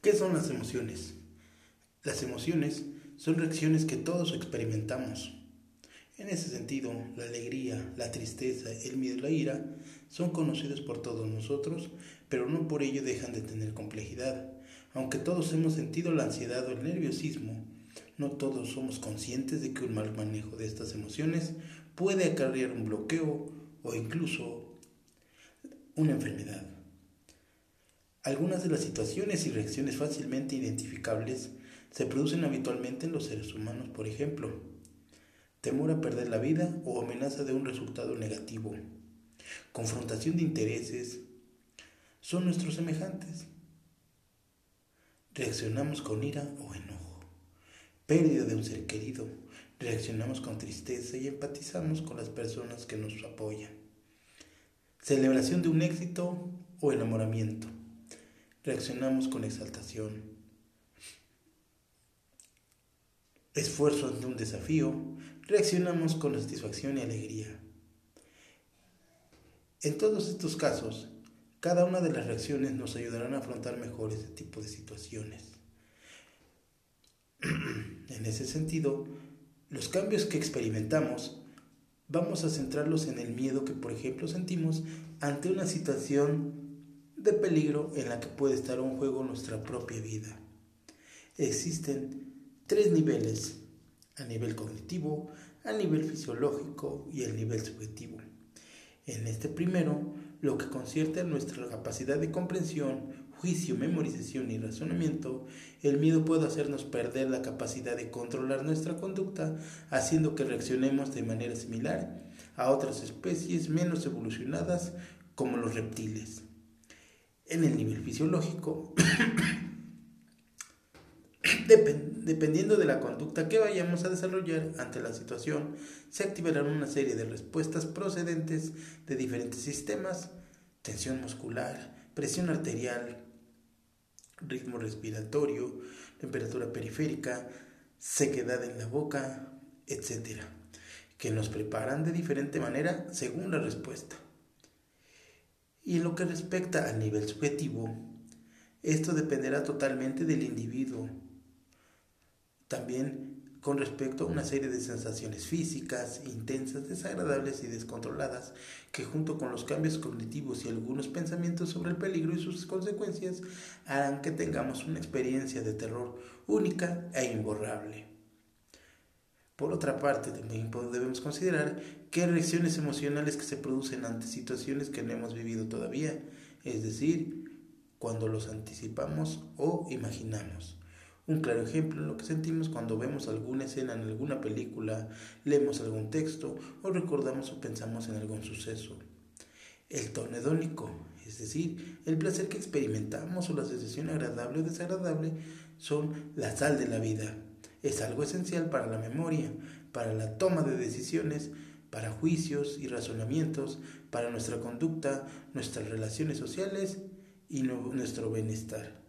¿Qué son las emociones? Las emociones son reacciones que todos experimentamos. En ese sentido, la alegría, la tristeza, el miedo y la ira son conocidos por todos nosotros, pero no por ello dejan de tener complejidad. Aunque todos hemos sentido la ansiedad o el nerviosismo, no todos somos conscientes de que un mal manejo de estas emociones puede acarrear un bloqueo o incluso una enfermedad. Algunas de las situaciones y reacciones fácilmente identificables se producen habitualmente en los seres humanos, por ejemplo, temor a perder la vida o amenaza de un resultado negativo, confrontación de intereses, son nuestros semejantes. Reaccionamos con ira o enojo, pérdida de un ser querido, reaccionamos con tristeza y empatizamos con las personas que nos apoyan. Celebración de un éxito o enamoramiento, reaccionamos con exaltación. Esfuerzo ante un desafío, reaccionamos con satisfacción y alegría. En todos estos casos, cada una de las reacciones nos ayudarán a afrontar mejor este tipo de situaciones. en ese sentido, los cambios que experimentamos vamos a centrarlos en el miedo que, por ejemplo, sentimos ante una situación de peligro en la que puede estar un juego nuestra propia vida. Existen tres niveles, a nivel cognitivo, a nivel fisiológico y a nivel subjetivo. En este primero, lo que concierne a nuestra capacidad de comprensión, juicio, memorización y razonamiento, el miedo puede hacernos perder la capacidad de controlar nuestra conducta, haciendo que reaccionemos de manera similar a otras especies menos evolucionadas como los reptiles en el nivel fisiológico, dependiendo de la conducta que vayamos a desarrollar ante la situación, se activarán una serie de respuestas procedentes de diferentes sistemas, tensión muscular, presión arterial, ritmo respiratorio, temperatura periférica, sequedad en la boca, etc., que nos preparan de diferente manera según la respuesta. Y en lo que respecta al nivel subjetivo, esto dependerá totalmente del individuo. También con respecto a una serie de sensaciones físicas, intensas, desagradables y descontroladas, que junto con los cambios cognitivos y algunos pensamientos sobre el peligro y sus consecuencias harán que tengamos una experiencia de terror única e imborrable. Por otra parte, también debemos considerar que hay reacciones emocionales que se producen ante situaciones que no hemos vivido todavía, es decir, cuando los anticipamos o imaginamos. Un claro ejemplo en lo que sentimos cuando vemos alguna escena en alguna película, leemos algún texto o recordamos o pensamos en algún suceso. El tono hedónico, es decir, el placer que experimentamos o la sensación agradable o desagradable, son la sal de la vida es algo esencial para la memoria, para la toma de decisiones, para juicios y razonamientos, para nuestra conducta, nuestras relaciones sociales y nuestro bienestar.